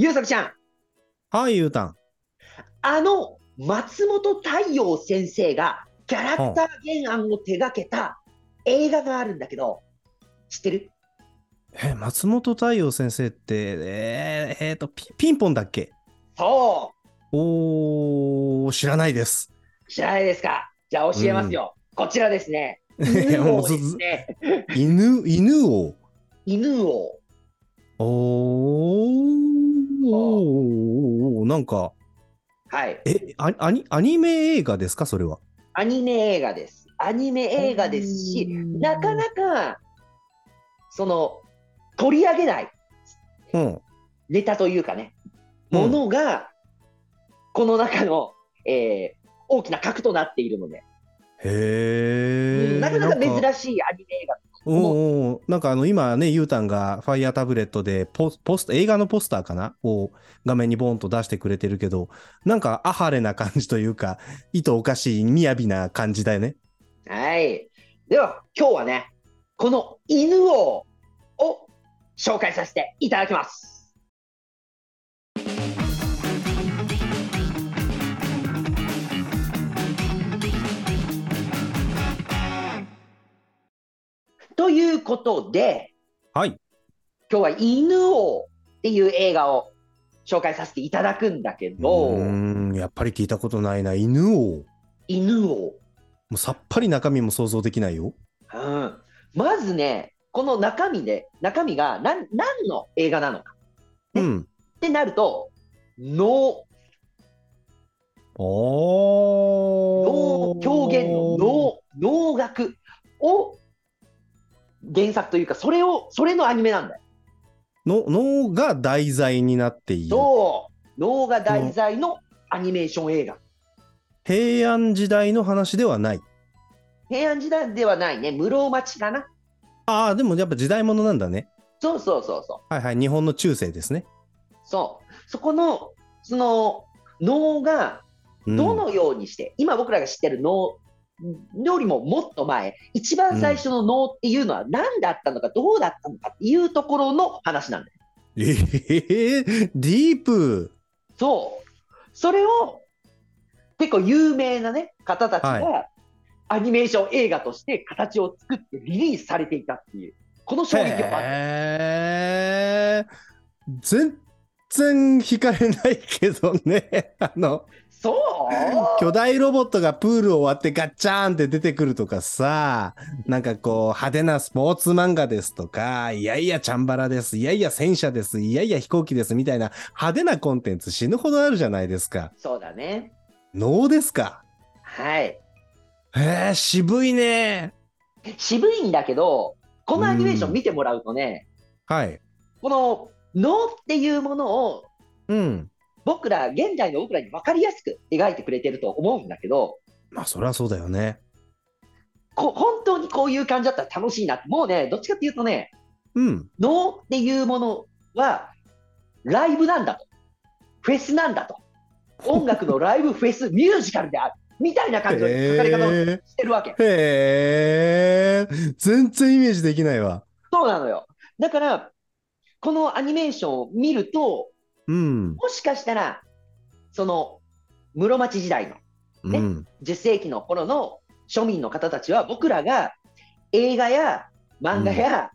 ゆうさくちゃん、はい、ゆうたん。あの松本太陽先生がキャラクター原案を手掛けた映画があるんだけど、知ってる？え、松本太陽先生って、えー、えーとピ、ピンポンだっけ？そおー、知らないです。う知らないですか？じゃあ教えますよ。こちらですね。犬王ですね。犬、犬王？犬王。おー、おーなんか、はい。え、アアニアニメ映画ですか？それは。アニメ映画です。アニメ映画ですし、なかなか、その、取り上げないうん。ネタというかね、うんものが、この中の、えー大きな核となっているので、へー。なかなか珍い。しいアニメ映画。おーおーなんかあの今ね、ゆうたんがファイヤータブレットでポスポス映画のポスターかな？を画面にボンと出してくれてるけど、なんかアハレな感じというか、意図おかしい、雅な感じだよね。はい。では、今日はね、この犬王を紹介させていただきます。ということで、はい。今日は犬王っていう映画を紹介させていただくんだけうど、ーん、やっぱり聞いたことないな。犬王。も犬王。うさっぱり中身も想像できないよ。うん、まずね、この中身で、中身が何何の映画なのかねうん。ってなると、能、お能、狂言の能、能楽を原作というか、それを、それのアニメなんだよ。の脳が題材になっている。そう、能が題材のアニメーション映画。平安時代の話ではない。平安時代ではないね、室町かな。ああ、でもやっぱ時代物なんだね。そうそうそうそう。はいはい。日本の中世ですね。そう。そこの、その、能がうんどのようにして、今僕らが知ってる能よりももっと前、一番最初の能っていうのは何だったのか、どうだったのかっていうところの話なんだよ。えー、ディープ。そう。それを、結構有名なね、方たちはが、アニメーション映画として形を作ってリリースされていたっていう、この衝撃を全然惹かれないけどね。あの、そう？巨大ロボットがプールを割ってガッチャーンって出てくるとかさ、なんかこう派手なスポーツ漫画ですとか、いやいやチャンバラです、いやいや戦車です、いやいや飛行機ですみたいな派手なコンテンツ死ぬほどあるじゃないですか。そうだね。能ですか？はい。へえ、渋いね。渋いんだけど、このアニメーション見てもらうとね、はい。この能っていうものをうん。僕ら、現代の僕らに分かりやすく描いてくれてると思うんだけど、まあそりゃそうだよね。こ本当にこういう感じだったら楽しいなって、もうね、どっちかっていうとね、うん。能っていうものはライブなんだと、フェスなんだと、音楽のライブ、フェス、ミュージカルであるみたいな感じの書かれ方をへしてるわけ。え。へえ。全然イメージできないわ。そうなのよ。だから、このアニメーションを見ると、うん。もしかしたら、その室町時代のねうん。10世紀の頃の庶民の方たちは僕らが映画や漫画や、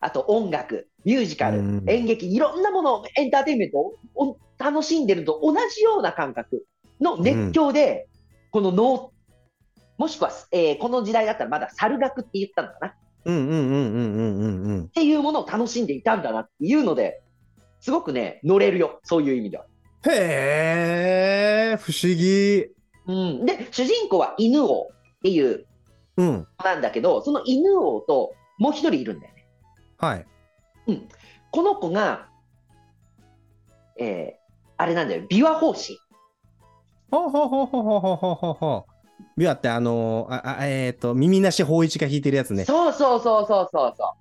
あと音楽、ミュージカル、うん演劇、いろんなものをエンターテインメントをお楽しんでると同じような感覚の熱狂で、この能、もしくは、えーこの時代だったらまだ猿楽って言ったのかなっうんうんうんうんうんうんうん。ていうものを楽しんでいたんだなっていうので、すごくね、乗れるよ、そういう意味では。へえ、不思議。うん、で、主人公は犬王っていううん。なんだけど、その犬王ともう一人いるんだよね。はい。この子が、えーあれなんだよ、琵琶法師。ほうほうほうほうほうほうほうほうほう。ビワってあのーああえっ、と、耳なし法一が弾いてるやつね。そうそうそうそうそうそ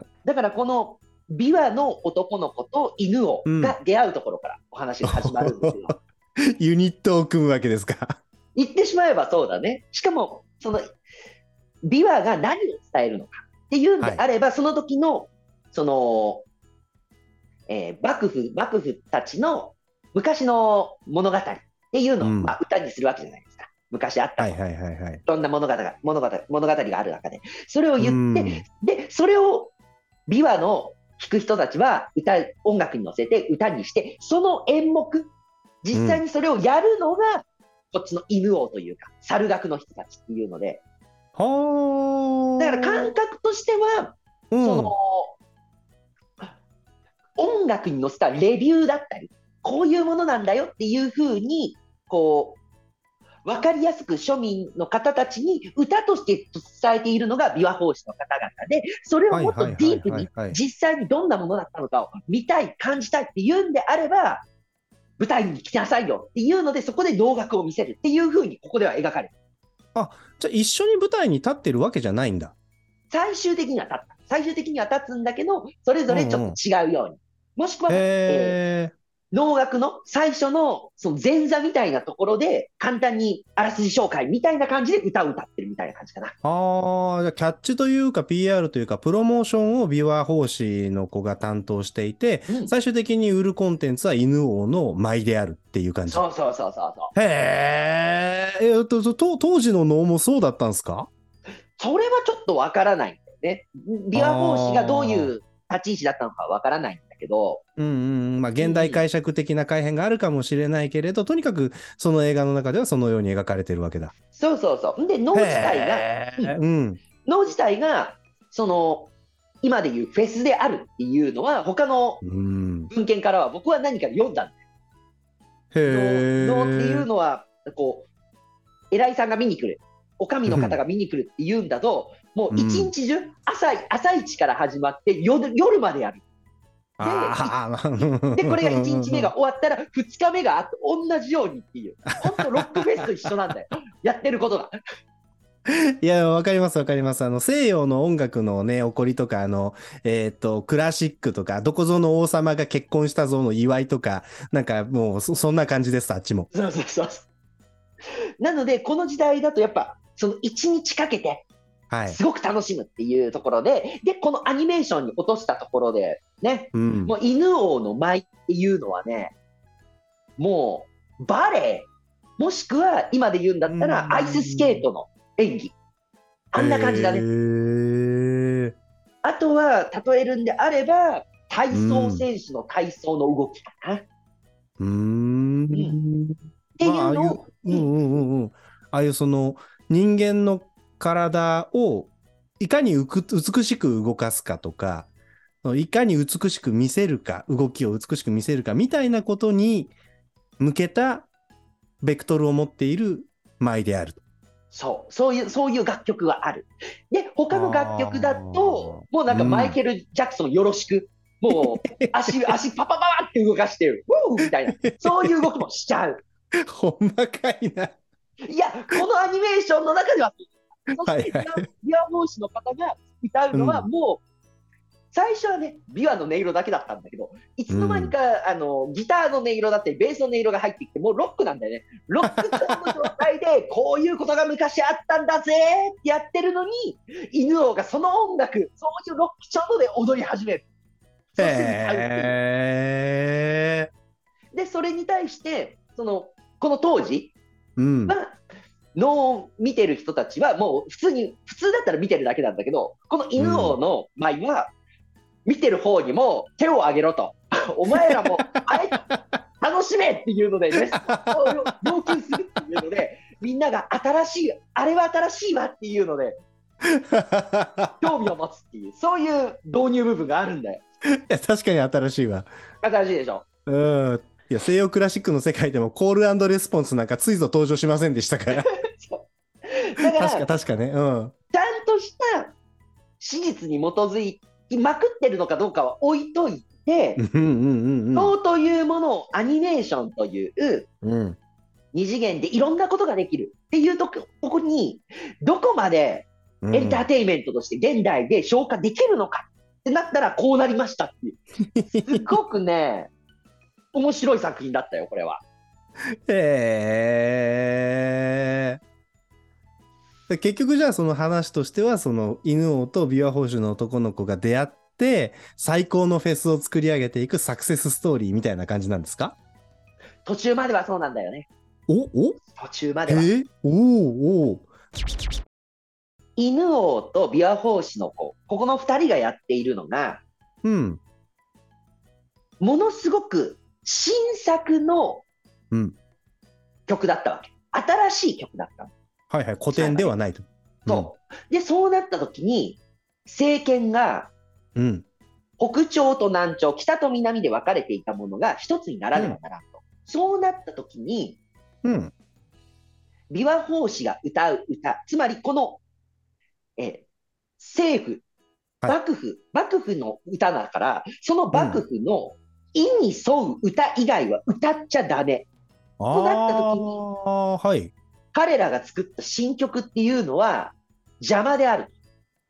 う。だからこの琵琶の男の子と犬王が出会うところからお話が始まるんですよ。ユニットを組むわけですか？言ってしまえばそうだね。しかも、その琵琶が何を伝えるのかっていうんであれば、その時の、その、えー幕府、幕府たちの昔の物語っていうのを、うんまあ、歌にするわけじゃないですか。昔あった、はいはいはいはい。いろんな物語が物語物語がある中で、それを言って、うんで、それを琵琶の弾く人たちは歌、音楽に乗せて歌にして、その演目、実際にそれをやるのが、こっちの犬王というか、猿楽の人たちっていうので、はあ。だから感覚としては、うん、その、音楽に乗せたレビューだったり、こういうものなんだよっていうふうに、こう、わかりやすく庶民の方たちに歌として伝えているのが琵琶法師の方々で、それをもっとディープに実際にどんなものだったのかを見たい、感じたいっていうんであれば、舞台に来なさいよっていうので、そこで能楽を見せるっていうふうにここでは描かれる。じゃあ一緒に舞台に立ってるわけじゃないんだ。最終的には立った。最終的には立つんだけど、それぞれちょっと違うように。もしくは、え。ー能楽の最初のその前座みたいなところで、簡単にあらすじ紹介みたいな感じで歌を歌ってるみたいな感じかな。ああ、じゃあキャッチというか PR というかプロモーションを琵琶法師の子が担当していて、うん最終的に売るコンテンツは犬王の舞であるっていう感じ。そうそうそうそうそう。へえ。えっと、と当時の能もそうだったんですか？それはちょっとわからないんだよね。琵琶法師がどういう立ち位置だったのかわからないんだけど、うんうんうん。まあ、現代解釈的な改変があるかもしれないけれど、とにかくその映画の中ではそのように描かれてるわけだ。そうそうそう。で、能自体が、うん。能自体が、その、今でいうフェスであるっていうのは、他のうん。文献からは僕は何か読んだんだへえ。能能っていうのは、こう、偉いさんが見に来る、お上の方が見に来るっていうんだと、もう一日中、朝朝一から始まって夜夜までやる。で、これが1日目が終わったら、2日目が同じようにっていう、本当、ロックフェスと一緒なんだよ、やってることが。いや、わかりますわかります。あの、西洋の音楽のね、起こりとか、あの、えっ、と、クラシックとか、どこぞの王様が結婚したぞの祝いとか、なんかもうそ、そんな感じです、あっちも。そうそうそうそう。なので、この時代だとやっぱ、その1日かけて、はい。すごく楽しむっていうところで、で、このアニメーションに落としたところで、ね、うん。もう犬王の舞っていうのはね、もうバレエ、もしくは今で言うんだったうんらアイススケートの演技。あんな感じだへね。ーあとは、例えるんであれば、体操選手の体操の動きかな。っうーん。ていうまあああいうのを、うんうんうんうん。ああいうその人間の体をいかにうく美しく動かすかとか、いかに美しく見せるか、動きを美しく見せるかみたいなことに向けたベクトルを持っている舞である。そう、そういう、そういう楽曲がある。で、他の楽曲だと、もうなんかうんマイケル・ジャクソンよろしく、もう足、足パパパパって動かしてる、ウーみたいな、そういう動きもしちゃう。ほんまかいな。いや、このアニメーションの中では、そして、ビワボーシの方が歌うのは、うんもう、最初はね、ビワの音色だけだったんだけど、いつの間にか、あのギターの音色だったり、ベースの音色が入ってきて、もうロックなんだよね。ロック調の状態で、こういうことが昔あったんだぜってやってるのに、犬王がその音楽、そういうロック調ので踊り始める。そへで、それに対して、その、この当時、ーうん。まあ、能を見てる人たちはもう普通に、普通だったら見てるだけなんだけど、この犬王の舞は、見てる方にも手を挙げろと。お前らも、あれ、楽しめっていうので、ね、要要求するっていうので、みんなが新しい、あれは新しいわっていうので、興味を持つっていう、そういう導入部分があるんだよ。いや確かに新しいわ。新しいでしょ。うん。いや、西洋クラシックの世界でもコールレスポンスなんかついぞ登場しませんでしたから。そうだから、確か、確かね。うん。ちゃんとした史実に基づきまくってるのかどうかは置いといて、うんうんというものをアニメーションといううん。二次元でいろんなことができるっていうとことこに、どこまでうんエンターテインメントとして現代で消化できるのかってなったらこうなりましたっていう。すっごくね、面白い作品だったよ、これは。へえ。結局じゃあその話としてはその犬王と琵琶法師の男の子が出会っって、最高のフェスを作り上げていくサクセスストーリーみたいな感じなんですか？途中まではそうなんだよね。おお？途中まえでは。ー、おおお犬王と琵琶法師の子、ここの2人がやっているのが、うん。ものすごく新作のうん曲だったわけ。新しい曲だったの。はいはい。古典ではないと。そう。で、そうなった時に、政権がうん。うん。北朝と南朝、北と南で分かれていたものが一つにならねばならんと。そうなった時に、うん。琵琶法師が歌う歌、つまりこの、えー政府、はい幕府、幕府の歌だから、その幕府の意に沿う歌以外は歌っちゃダメ。となった時にああ、はい。彼らが作った新曲っていうのは邪魔である。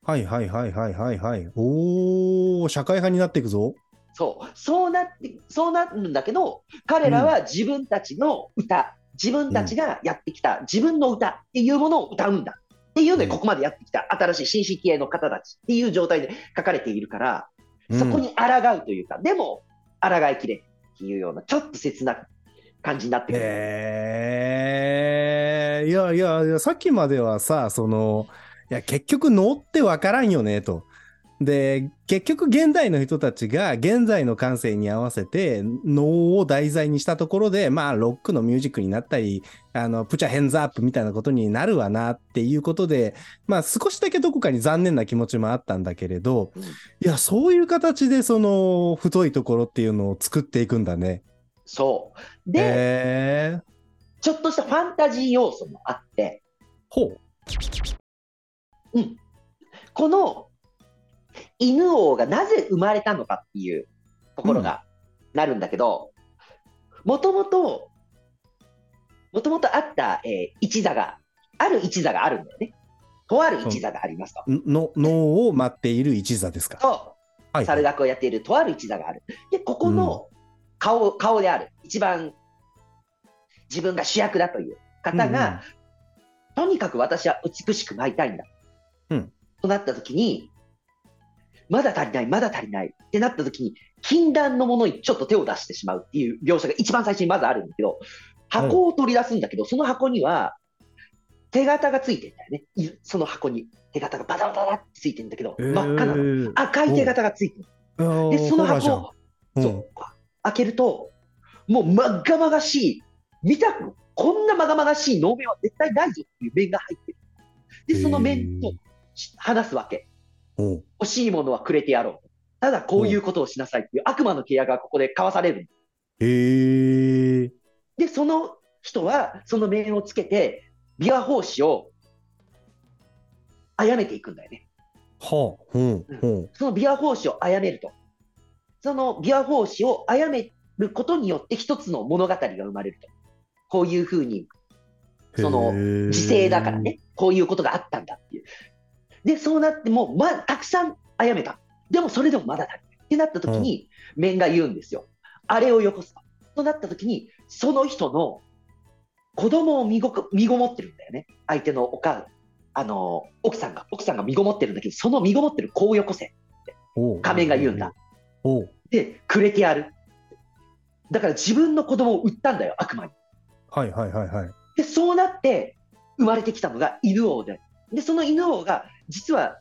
はいはいはいはいはいはい。おー、社会派になっていくぞ。そう。そうなって、そうなるんだけど、彼らは自分たちの歌、自分たちがやってきた自分の歌っていうものを歌うんだ。っていうので、うんここまでやってきた新しい新進気鋭の方たちっていう状態で書かれているから、そこに抗うというか、でも、抗いきれっていうような、ちょっと切な感じになってくる。へえ、いやいやいや、さっきまではさ、その、いや、結局能ってわからんよね、と。で、結局現代の人たちが現在の感性に合わせて能を題材にしたところで、まあ、ロックのミュージックになったり、あの、プチャヘンズアップみたいなことになるわなっていうことで、まあ、少しだけどこかに残念な気持ちもあったんだけれど、うんいや、そういう形でその太いところっていうのを作っていくんだね。そう。で、へえ。ちょっとしたファンタジー要素もあって、ほう。この犬王がなぜ生まれたのかっていうところがなるんだけど、もともと、もともとあった、えー一座が、ある一座があるんだよね。とある一座がありますと。の脳を待っている一座ですか。と、はい。猿楽をやっているとある一座がある。で、ここの顔、顔である、一番自分が主役だという。方が、とにかく私は美しく舞いたいんだ。うん。となった時に、まだ足りない、まだ足りないってなった時に、禁断のものにちょっと手を出してしまうっていう描写が一番最初にまずあるんだけど、箱を取り出すんだけど、その箱には手形がついてるんだよね。いその箱に。手形がバタバタバタってついてるんだけど、えー真っ赤なの。赤い手形がついてる。で、その箱を、そう開けると、もうまっがまがしい、見たく、こんなまがまがしい能面は絶対ないぞっていう面が入ってる。で、その面と話すわけ。欲しいものはくれてやろう。ただこういうことをしなさいっていう悪魔の契約がここで交わされる。へえ。で、その人はその面をつけて、琵琶法師を殺めていくんだよね。はあ。うん。うん。その琵琶法師を殺めると。その琵琶法師を殺めることによって一つの物語が生まれると。こういうふうに、その時勢だからね、こういうことがあったんだっていう。で、そうなっても、まあ、たくさん殺めた。でもそれでもまだ足りない。ってなった時に、面が言うんですよ。あれをよこすと。となった時に、その人の子供を身ご身ごもってるんだよね。相手のおかあの奥さんが、奥さんが身ごもってるんだけど、その身ごもってる子をよこせ。おう仮面が言うんだ。。で、くれてやる。だから自分の子供を売ったんだよ、悪魔に。はいはいはいはい。で、そうなって生まれてきたのが犬王で。で、その犬王が、実は、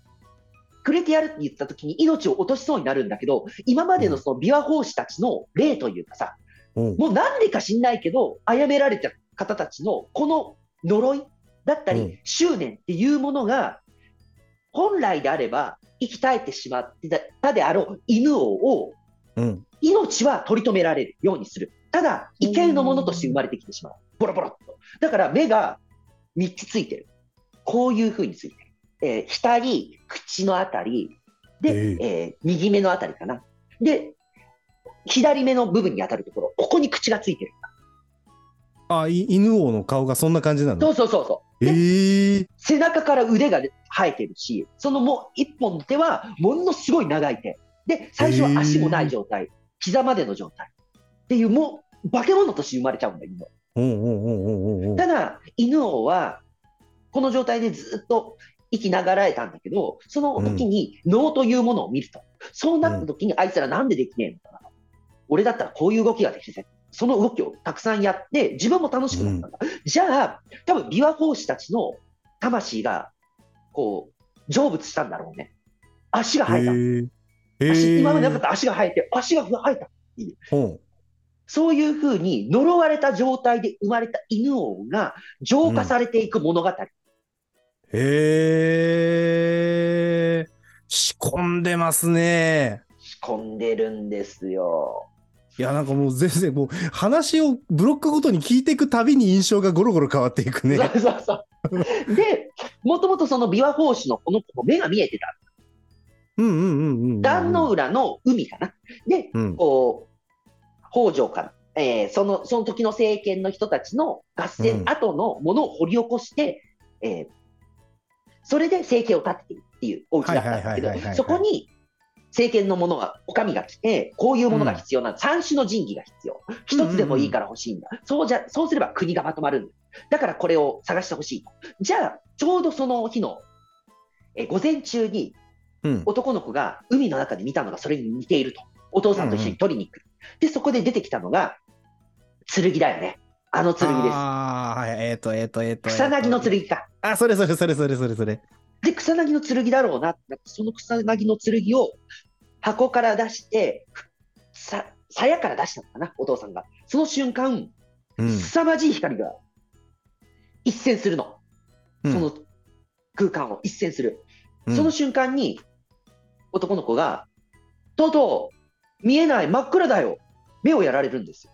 くれてやるって言った時に命を落としそうになるんだけど、今までのその琵琶法師たちの霊というかさ、おうもうなんでか知んないけど、殺められた方たちのこの呪いだったり、うん執念っていうものが、本来であれば生き絶えてしまってたであろう犬王をうん。命は取り留められるようにする。ただ、畏敬のものとして生まれてきてしまう。ボロボロっと。だから目が3つついてる。こういうふうについてる。えー額、口のあたり、で、ええー右目のあたりかな。で、左目の部分に当たるところ、ここに口がついてる。あ、い犬王の顔がそんな感じなの？そうそうそうそう。でええ。背中から腕が生えてるし、そのもう一本の手はものすごい長い手。で、最初は足もない状態。膝までの状態。っていう、もう化け物として生まれちゃうんだよ、犬おうおうおうおうおうおうただ、犬王は、この状態でずっと生きながらえたんだけど、その時に能というものを見ると、そうなった時に、あいつらなんでできねえのかな。俺だったらこういう動きができて、その動きをたくさんやって、自分も楽しくなったんだ。じゃあ、多分琵琶法師たちの魂が、こう、成仏したんだろうね。足が生えた。足今までなかーった足が生えて、足が生えた。ほうそういうふうに呪われた状態で生まれた犬王が浄化されていく物語。へえ。仕込んでますね。仕込んでるんですよ。いや、なんかもう全然もう話をブロックごとに聞いていくたびに印象がゴロゴロ変わっていくね。そうそうそう。で、もともとその琵琶法師のこの子も目が見えてた。うんうんうんうんうん。壇の浦の海かな。で、うん。こう、北条から、えーその、その時の政権の人たちの合戦うん後のものを掘り起こして、えーそれで政権を立てていくっていうお家だったんだけどそこに政権のものが、お上が来て、こういうものが必要なの。三種の神器が必要。一つでもいいから欲しいんだ。そうじゃ、そうすれば国がまとまるんだ。だからこれを探してほしいと。じゃあ、ちょうどその日の、えー午前中にうん。男の子が海の中で見たのがそれに似ていると。お父さんと一緒に取りに来る。で、そこで出てきたのが、剣だよね。あの剣です。ああ、はい。えっ、と、えっ、と、えっ、と。草薙の剣か。あ、それそれそれそれそれそれ。で、草薙の剣だろうなってなって、その草薙の剣を箱から出して、さ、鞘から出したのかな、お父さんが。その瞬間、うん。凄まじい光が一閃するの。うんその空間を一閃する。うんその瞬間に、男の子が、とうとう、見えない、真っ暗だよ。目をやられるんですよ。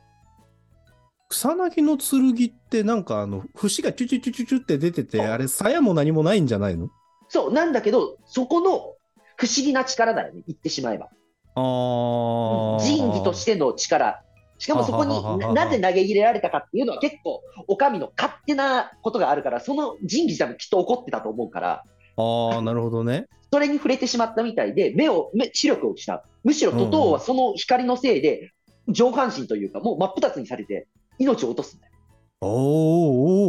草薙の剣ってなんかあの節がチュチュチュチュチュって出ててあれ鞘も何もないんじゃないの？そう、なんだけど、そこの不思議な力だよね、言ってしまえば。ああ仁義としての力。しかもそこにななぜ投げ入れられたかっていうのは結構、お上の勝手なことがあるから、その仁義さんもきっと怒ってたと思うから、ああなるほどねそれに触れてしまったみたいで、目を、目視力を失う。むしろトトウはその光のせいで、上半身というか、もう真っ二つにされて、命を落とすんだよ。おーお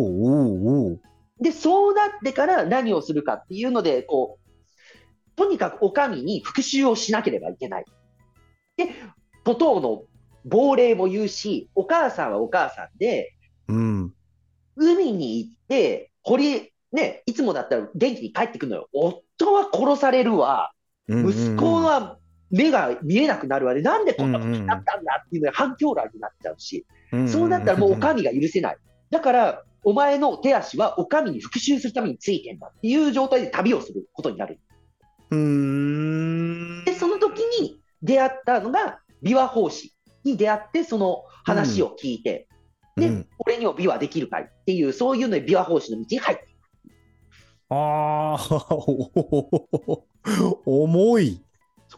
ーおーおーで、そうなってから何をするかっていうので、こう、とにかくお上に復讐をしなければいけない。で、トトウの亡霊も言うし、お母さんはお母さんで、うん海に行って、堀、ね、いつもだったら元気に帰ってくるのよ。夫は殺されるわ。うん息子は目が見えなくなるわね。なんでこんなことになったんだっていうのが反響乱になっちゃうし、そうなったらもうお上が許せない。だから、お前の手足はお上に復讐するためについてんだっていう状態で旅をすることになる。うーんで、その時に出会ったのが、琵琶法師に出会って、その話を聞いて、で、うん俺にも琵琶できるかいっていう、そういうので琵琶法師の道に入っていく。ああ 重い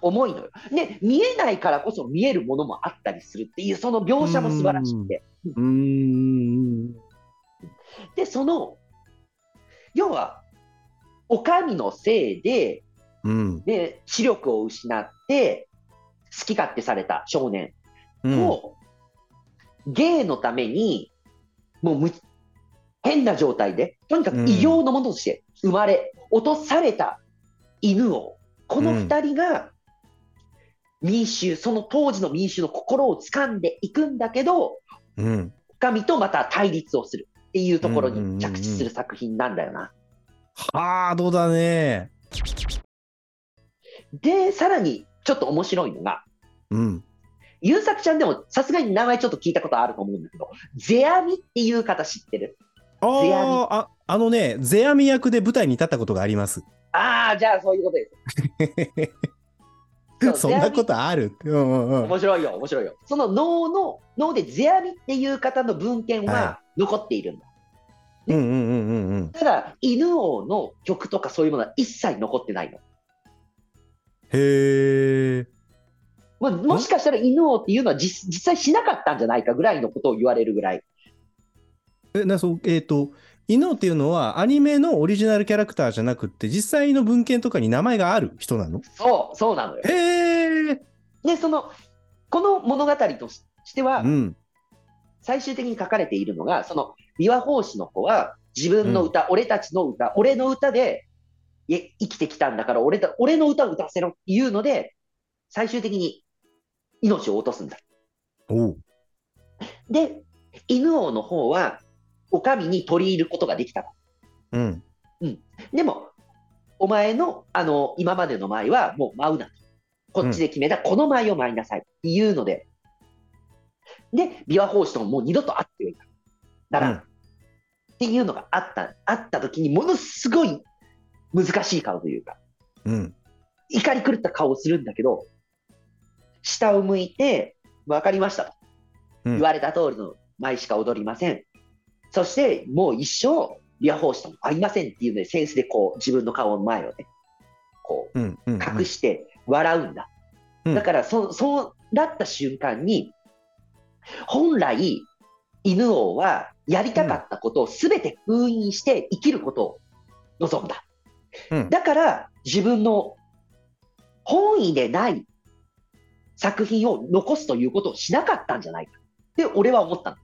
重いのよ。で、見えないからこそ見えるものもあったりするっていう、その描写も素晴らしくて。うーんで、その、要は、お上のせいで、うん。で、視力を失って、好き勝手された少年。うん。を、芸のために、もうむ変な状態で、とにかく異形のものとして生まれ、落とされた犬を、この二人が民衆、その当時の民衆の心を掴んでいくんだけど、うん。神とまた対立をするっていうところに着地する作品なんだよな。ハードだね。で、さらにちょっと面白いのが、うん。優作ちゃんでもさすがに名前ちょっと聞いたことあると思うんだけど、ゼアミっていう方知ってる？あああのね世阿弥役で舞台に立ったことがあります。ああ、じゃあそういうことです。そんなことある？うんうんうん。面白いよ、面白いよ。その能の、能でゼアミっていう方の文献はは残っているんだ。うんうんうんうんうんただ、犬王の曲とかそういうものは一切残ってないの。へえまあ、もしかしたら犬王っていうのは実実際しなかったんじゃないかぐらいのことを言われるぐらい。えなそうえっ、と犬っていうのはアニメのオリジナルキャラクターじゃなくって実際の文献とかに名前がある人なの？そう、そうなのよ。へえで、その、この物語としてはう、ん最終的に書かれているのが、その、琵琶法師の子は、自分の歌、俺たちの歌、俺の歌でい生きてきたんだから俺だ、俺の歌を歌わせろっていうので、最終的に命を落とすんだ。で、犬王の方は、お上に取り入ることができた。うん。でも、お前の、あの、今までの舞はもう舞うなと。こっちで決めた、この舞を舞いなさいっていうので、で、琵琶法師とももう二度と会ってはいない。だから、うんっていうのがあった、あった時にものすごい難しい顔というか、うん。怒り狂った顔をするんだけど、下を向いて、分かりましたと。うん言われた通りの舞しか踊りません。そして、もう一生、琵琶法師とも会いませんっていうので、センスでこう、自分の顔の前をね、こう。隠して笑うんだ。うんだからそ、そうなった瞬間に、本来、犬王はやりたかったことをすべて封印して生きることを望んだ。うんだから、自分の本意でない作品を残すということをしなかったんじゃないかって俺は思ったの。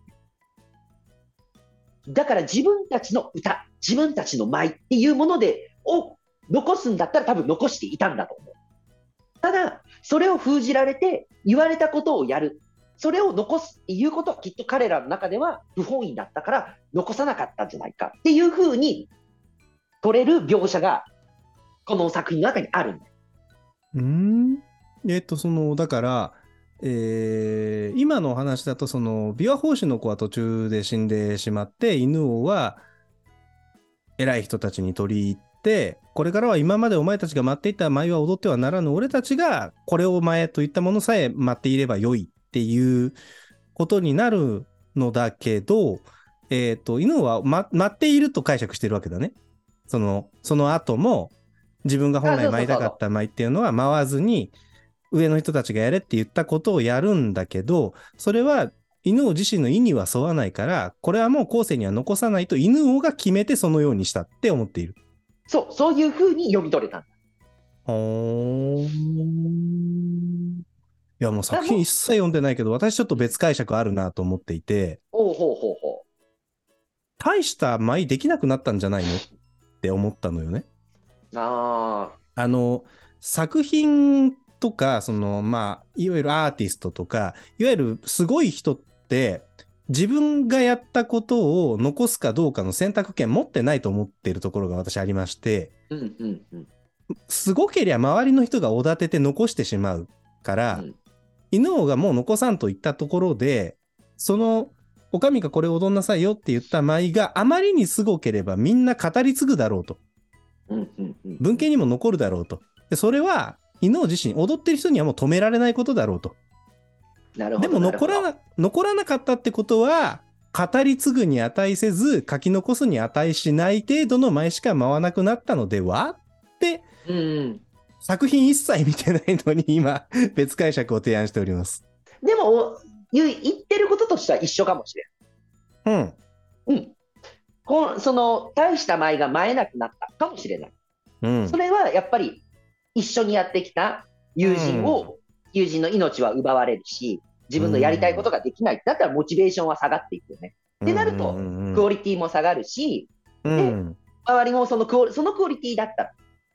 だから自分たちの歌、自分たちの舞っていうもので、を残すんだったら多分残していたんだと思う。ただ、それを封じられて、言われたことをやる。それを残すっていうことはきっと彼らの中では不本意だったから残さなかったんじゃないかっていうふうに取れる描写がこの作品の中にあるんだ。うん。えっと、その、だから、えー今のお話だと、その、琵琶法師の子は途中で死んでしまって、犬王は、偉い人たちに取り入って、これからは今までお前たちが舞っていた舞は踊ってはならぬ、俺たちがこれを前といったものさえ舞っていればよいっていうことになるのだけど、えっ、と、犬王は、ま、舞っていると解釈してるわけだね。その、その後も、自分が本来舞いたかった舞っていうのは舞わずに、上の人たちがやれって言ったことをやるんだけど、それは犬王自身の意には沿わないから、これはもう後世には残さないと犬王が決めてそのようにしたって思っている。そう、そういうふうに読み取れたんだ。やもう作品一切読んでないけど、私ちょっと別解釈あるなと思っていて、おうほうほうほ大した舞できなくなったんじゃないの？って思ったのよね。う。ああの、作品とか、その、まあ、いわゆるアーティストとか、いわゆるすごい人って、自分がやったことを残すかどうかの選択権持ってないと思っているところが私ありまして、あ、うんうんうん。すごけりゃ周りの人がおだてて残してしまうから、うん犬王がもう残さんと言ったところで、その、お上がこれ踊んなさいよって言った舞があまりにすごければみんな語り継ぐだろうと。うんうんうん。文献にも残るだろうと。でそれは、犬王自身、踊ってる人にはもう止められないことだろうと。なるほど。でも残らな残らなかったってことは、語り継ぐに値せず、書き残すに値しない程度の舞しか舞わなくなったのでは？って、うん作品一切見てないのに今、別解釈を提案しております。うん。でも、お言ってることとしては一緒かもしれうん。ない。うん。こうその、大した舞が舞えなくなったかもしれない。うんそ。れはやっぱり一緒にやってきた友人を、友人の命は奪われるし、自分のやりたいことができないってなったらモチベーションは下がっていくよね。ってなるとうんクオリティも下がるし、うん周りもそのクオそのクオリティだったら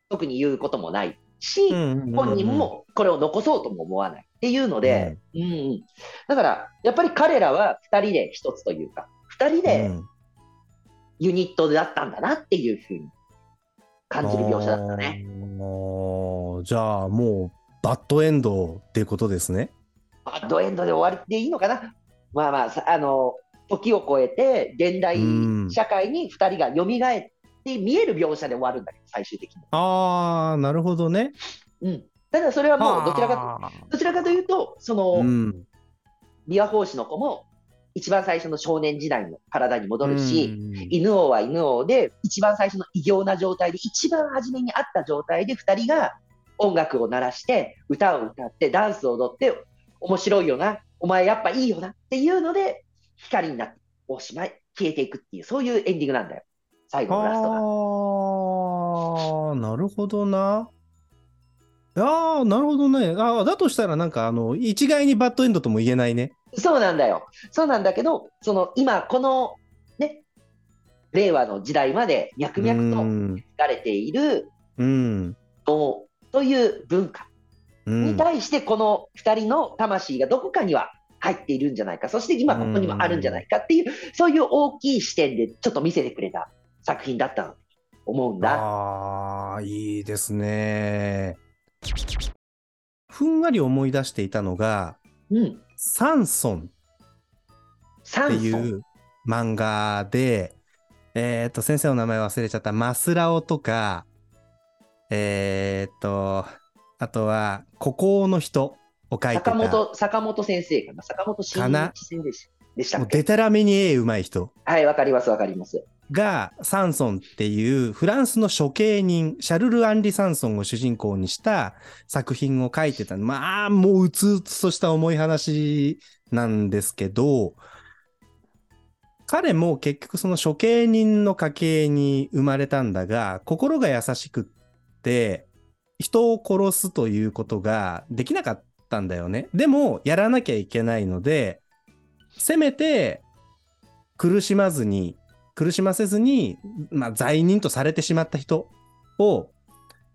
特に言うこともないし、うん本人もこれを残そうとも思わないっていうので、うん。うんだからやっぱり彼らは2人で1つというか、2人うでんユニットだったんだなっていうふうに感じる描写だったね。じゃあもうバッドエンドっていうことですね。バッドエンドで終わりでいいのかな？まあまあさ、あの、時を超えて、現代うん。社会に2人が蘇って見える描写で終わるんだけど、最終的に。ああ、なるほどね。うん。ただそれはもう、どちらかどちらかというと、その、あうん、琵琶法師の子も、一番最初の少年時代の体に戻るし、うん犬王は犬王で、一番最初の異形な状態で、一番初めにあった状態で、2人が音楽を鳴らして、歌を歌って、ダンスを踊って、面白いよな、お前やっぱいいよなっていうので、光になって、おしまい、消えていくっていう、そういうエンディングなんだよ。最後のラストが。ああ、なるほどな。ああ、なるほどね。ああ、だとしたらなんかあの、一概にバッドエンドとも言えないね。そうなんだよ。そうなんだけど、その今、このね、令和の時代まで脈々とうん。られているうん。能という文化うんに対して、この2人の魂がどこかには入っているんじゃないか、そして今ここにもあるんじゃないかっていう、そういう大きい視点でちょっと見せてくれた作品だったと思うんだ。ああ、いいですね。ふんわり思い出していたのが、うん。サンソンって。いう漫画で、えっ、と、先生の名前忘れちゃった、マスラオとか、えっ、と、あとは、孤高の人を書いてた。坂本、坂本先生かな坂本慎一先生でしでしたもうっけデタラメに絵うまい人はい、わかります、わかります。が、サンソンっていうフランスの処刑人、シャルル・アンリ・サンソンを主人公にした作品を書いてた。まあ、もううつうつとした重い話なんですけど、彼も結局その処刑人の家系に生まれたんだが、心が優しくって、人を殺すということができなかったんだよね。でも、やらなきゃいけないので、せめて苦しまずに、苦しませずに、まあ、罪人とされてしまった人を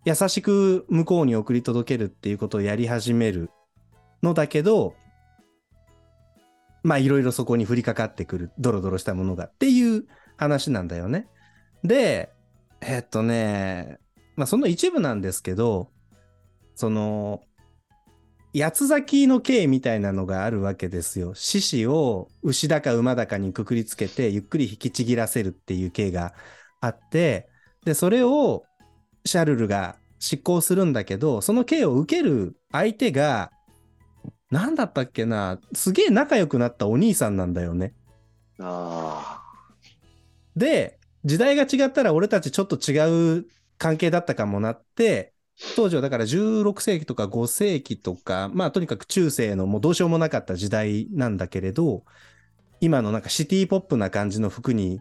優しく向こうに送り届けるっていうことをやり始めるのだけど、まあいろいろそこに降りかかってくる、ドロドロしたものがっていう話なんだよね。で、えっとね、まあその一部なんですけど、その、八つ咲きの刑みたいなのがあるわけですよ。獅子を牛だか馬だかにくくりつけて、ゆっくり引きちぎらせるっていう刑があって、で、それをシャルルが執行するんだけど、その刑を受ける相手が、なんだったっけな、すげえ仲良くなったお兄さんなんだよね。あで、時代が違ったら俺たちちょっと違う関係だったかもなって、当時はだから16世紀とか5世紀とか、まあとにかく中世のもうどうしようもなかった時代なんだけれど、今のなんかシティポップな感じの服に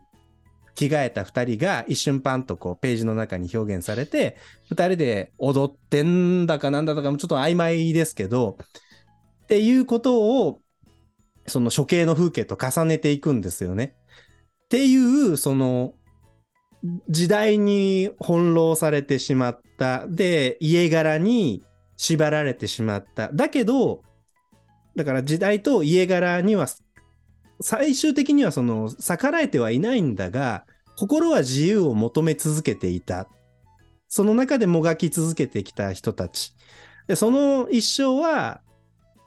着替えた2人が一瞬パンとこうページの中に表現されて、2人で踊ってんだかなんだとかもちょっと曖昧ですけど、っていうことを、その処刑の風景と重ねていくんですよね。っていう、その、時代に翻弄されてしまった。で、家柄に縛られてしまった。だけど、だから時代と家柄には、最終的にはその逆らえてはいないんだが、心は自由を求め続けていた。その中でもがき続けてきた人たち。で、その一生は、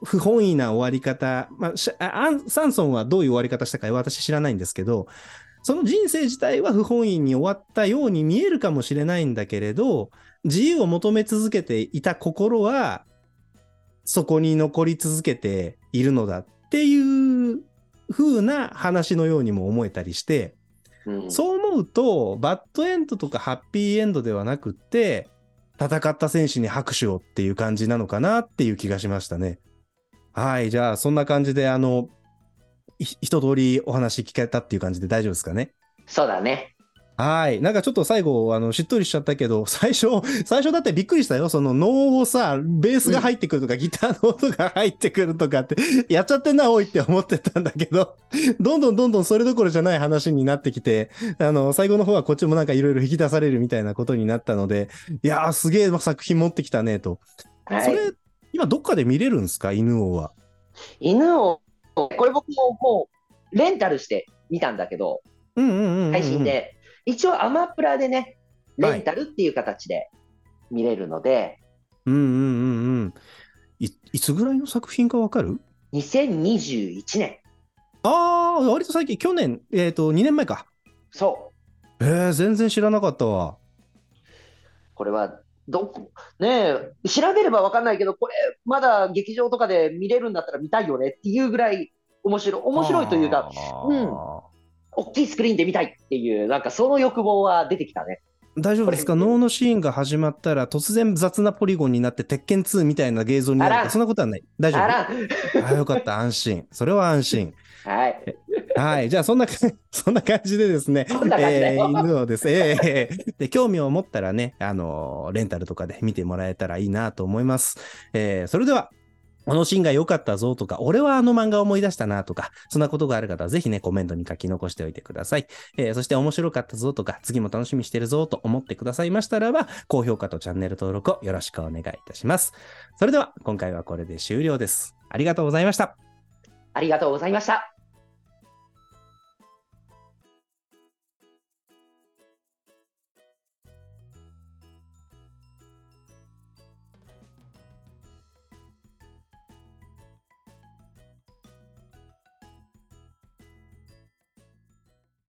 不本意な終わり方、まあ、サンソンはどういう終わり方したか私知らないんですけど、その人生自体は不本意に終わったように見えるかもしれないんだけれど、自由を求め続けていた心は、そこに残り続けているのだっていう風な話のようにも思えたりして、ーうんそう思うと、バッドエンドとかハッピーエンドではなくって、戦った選手に拍手をっていう感じなのかなっていう気がしましたね。はい、じゃあそんな感じで、あの、い一通りお話聞けたっていう感じで大丈夫ですかね？そうだね。はい。なんかちょっと最後、あの、しっとりしちゃったけど、最初、最初だってびっくりしたよ。その脳をさ、ベースが入ってくるとか、ギターの音が入ってくるとかって、やっちゃってんな、おいって思ってたんだけど、どんどんどんどんそれどころじゃない話になってきて、あの、最後の方はこっちもなんかいろいろ引き出されるみたいなことになったので、いやー、すげえ作品持ってきたね、と。はい。それ、今どっかで見れるんですか？犬王は。犬を、これ僕ももう、レンタルして見たんだけど、うんうんうんうんうん。配信。で、一応アマプラでね、レンタルっていう形で見れるので、うんうんうんうん。い、いつぐらいの作品かわかる？2021年、ああ、割と最近、去年、えっ、と、2年前か。そえー、全然知らなかったわ。う、これは、どこ、ねえ、調べればわかんないけど、これ、まだ劇場とかで見れるんだったら見たいよねっていうぐらい面白い、面白いというか、うん。大きいスクリーンで見たいっていう、なんかその欲望は出てきたね。大丈夫ですか？脳のシーンが始まったら突然雑なポリゴンになって鉄拳2みたいな映像になるそんなことはない。大丈夫。あら、あよかった。安心。それは安心。はい。はいじゃあそんな そんな感じでですねえよー犬をですね、えーで興味を持ったらねあのーレンタルとかで見てもらえたらいいなと思います、えーそれではこのシーンが良かったぞとか、俺はあの漫画を思い出したなとか、そんなことがある方はぜひね、コメントに書き残しておいてください。えーそして面白かったぞとか、次も楽しみにしてるぞと思ってくださいましたらば、高評価とチャンネル登録をよろしくお願いいたします。それでは、今回はこれで終了です。ありがとうございました。ありがとうございました。